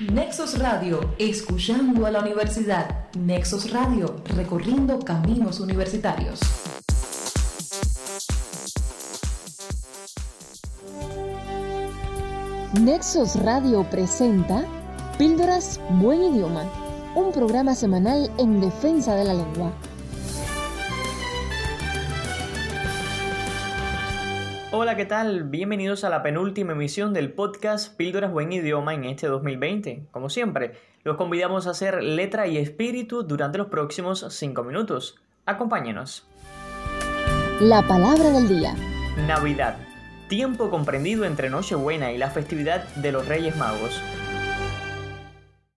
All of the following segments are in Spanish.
Nexos Radio, escuchando a la universidad. Nexos Radio, recorriendo caminos universitarios. Nexos Radio presenta Píldoras Buen Idioma, un programa semanal en defensa de la lengua. Hola, ¿qué tal? Bienvenidos a la penúltima emisión del podcast Píldoras Buen Idioma en este 2020. Como siempre, los convidamos a hacer letra y espíritu durante los próximos 5 minutos. Acompáñenos. La palabra del día. Navidad. Tiempo comprendido entre Nochebuena y la festividad de los Reyes Magos.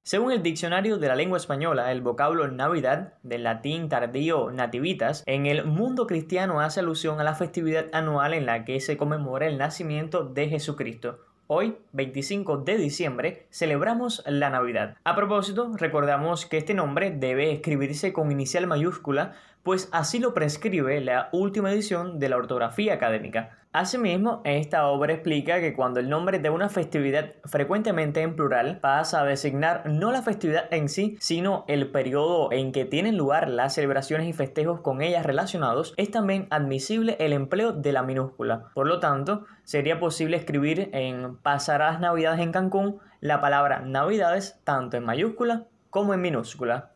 Según el diccionario de la lengua española, el vocablo Navidad, del latín tardío nativitas, en el mundo cristiano hace alusión a la festividad anual en la que se conmemora el nacimiento de Jesucristo. Hoy, 25 de diciembre, celebramos la Navidad. A propósito, recordamos que este nombre debe escribirse con inicial mayúscula, pues así lo prescribe la última edición de la ortografía académica. Asimismo, esta obra explica que cuando el nombre de una festividad frecuentemente en plural pasa a designar no la festividad en sí, sino el periodo en que tienen lugar las celebraciones y festejos con ellas relacionados, es también admisible el empleo de la minúscula. Por lo tanto, sería posible escribir en Pasarás Navidades en Cancún la palabra Navidades tanto en mayúscula como en minúscula.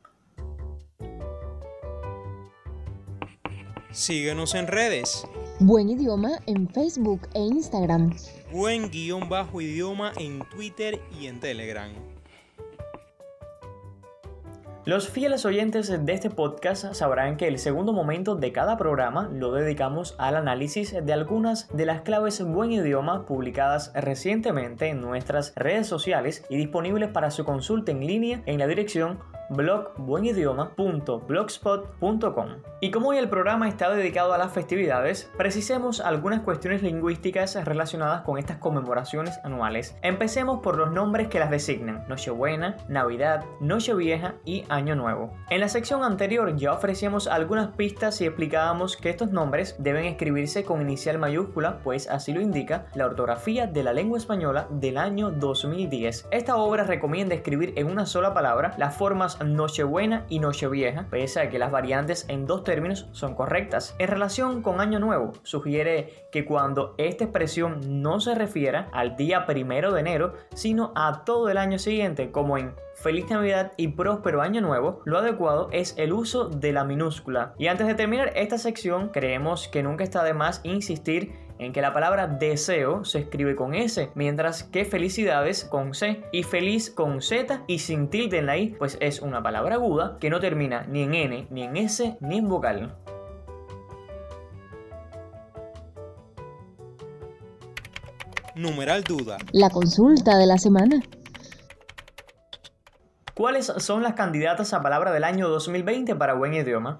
Síguenos en redes. Buen idioma en Facebook e Instagram. Buen guion bajo idioma en Twitter y en Telegram. Los fieles oyentes de este podcast sabrán que el segundo momento de cada programa lo dedicamos al análisis de algunas de las claves buen idioma publicadas recientemente en nuestras redes sociales y disponibles para su consulta en línea en la dirección blogbuenidioma.blogspot.com. Y como hoy el programa está dedicado a las festividades, precisemos algunas cuestiones lingüísticas relacionadas con estas conmemoraciones anuales. Empecemos por los nombres que las designan: Nochebuena, Navidad, Nochevieja y Año Nuevo. En la sección anterior ya ofrecíamos algunas pistas y explicábamos que estos nombres deben escribirse con inicial mayúscula, pues así lo indica la ortografía de la lengua española del año 2010. Esta obra recomienda escribir en una sola palabra las formas Nochebuena y Nochevieja, pese a que las variantes en dos términos son correctas. En relación con Año Nuevo, sugiere que cuando esta expresión no se refiera al día primero de enero, sino a todo el año siguiente, como en Feliz Navidad y próspero año nuevo, lo adecuado es el uso de la minúscula. Y antes de terminar esta sección, creemos que nunca está de más insistir en que la palabra deseo se escribe con S, mientras que felicidades con C y feliz con Z y sin tilde en la I, pues es una palabra aguda que no termina ni en N, ni en S, ni en vocal. Numeral duda. La consulta de la semana. ¿Cuáles son las candidatas a palabra del año 2020 para buen idioma?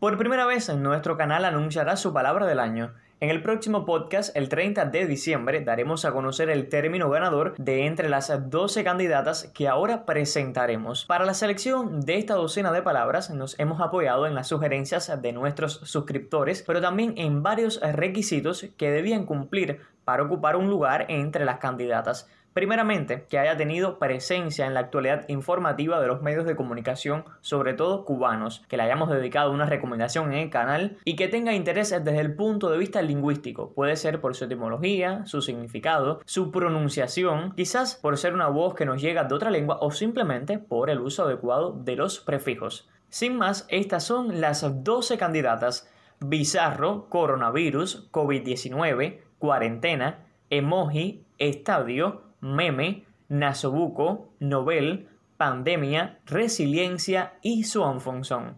Por primera vez en nuestro canal anunciará su palabra del año. En el próximo podcast, el 30 de diciembre, daremos a conocer el término ganador de entre las 12 candidatas que ahora presentaremos. Para la selección de esta docena de palabras nos hemos apoyado en las sugerencias de nuestros suscriptores, pero también en varios requisitos que debían cumplir para ocupar un lugar entre las candidatas. Primeramente, que haya tenido presencia en la actualidad informativa de los medios de comunicación, sobre todo cubanos, que le hayamos dedicado una recomendación en el canal y que tenga interés desde el punto de vista lingüístico. Puede ser por su etimología, su significado, su pronunciación, quizás por ser una voz que nos llega de otra lengua o simplemente por el uso adecuado de los prefijos. Sin más, estas son las 12 candidatas. Bizarro, coronavirus, COVID-19, cuarentena, emoji, estadio, meme, nasobuco, novel, pandemia, resiliencia y Swanfonson.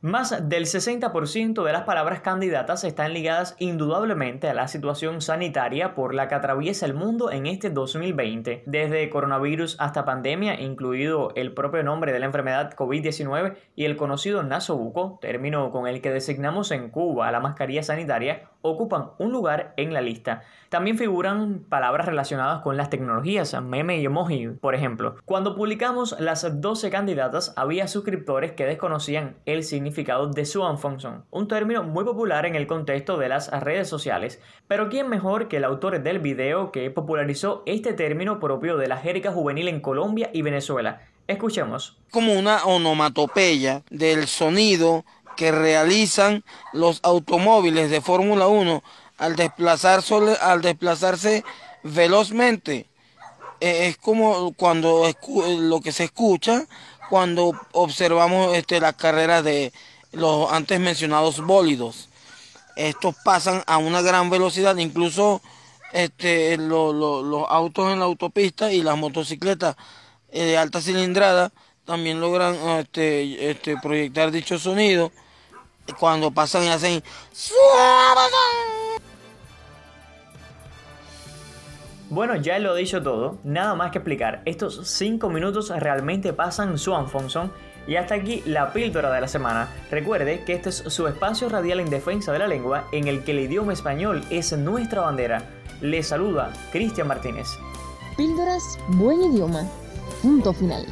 Más del 60% de las palabras candidatas están ligadas indudablemente a la situación sanitaria por la que atraviesa el mundo en este 2020, desde coronavirus hasta pandemia, incluido el propio nombre de la enfermedad COVID-19 y el conocido nasobuco, término con el que designamos en Cuba la mascarilla sanitaria, ocupan un lugar en la lista. También figuran palabras relacionadas con las tecnologías, meme y emoji, por ejemplo. Cuando publicamos las 12 candidatas, había suscriptores que desconocían el significado significado de swan function, un término muy popular en el contexto de las redes sociales. Pero ¿quién mejor que el autor del video que popularizó este término propio de la jerga juvenil en Colombia y Venezuela? Escuchemos. Como una onomatopeya del sonido que realizan los automóviles de Fórmula 1 al, al desplazarse velozmente. Eh, es como cuando lo que se escucha cuando observamos este, las carreras de los antes mencionados bólidos. Estos pasan a una gran velocidad, incluso este, los autos en la autopista y las motocicletas eh, de alta cilindrada también logran este, este, proyectar dicho sonido cuando pasan y hacen... Bueno, ya lo he dicho todo, nada más que explicar. Estos 5 minutos realmente pasan su Fonson. Y hasta aquí la píldora de la semana. Recuerde que este es su espacio radial en defensa de la lengua en el que el idioma español es nuestra bandera. Le saluda Cristian Martínez. Píldoras, buen idioma. Punto final.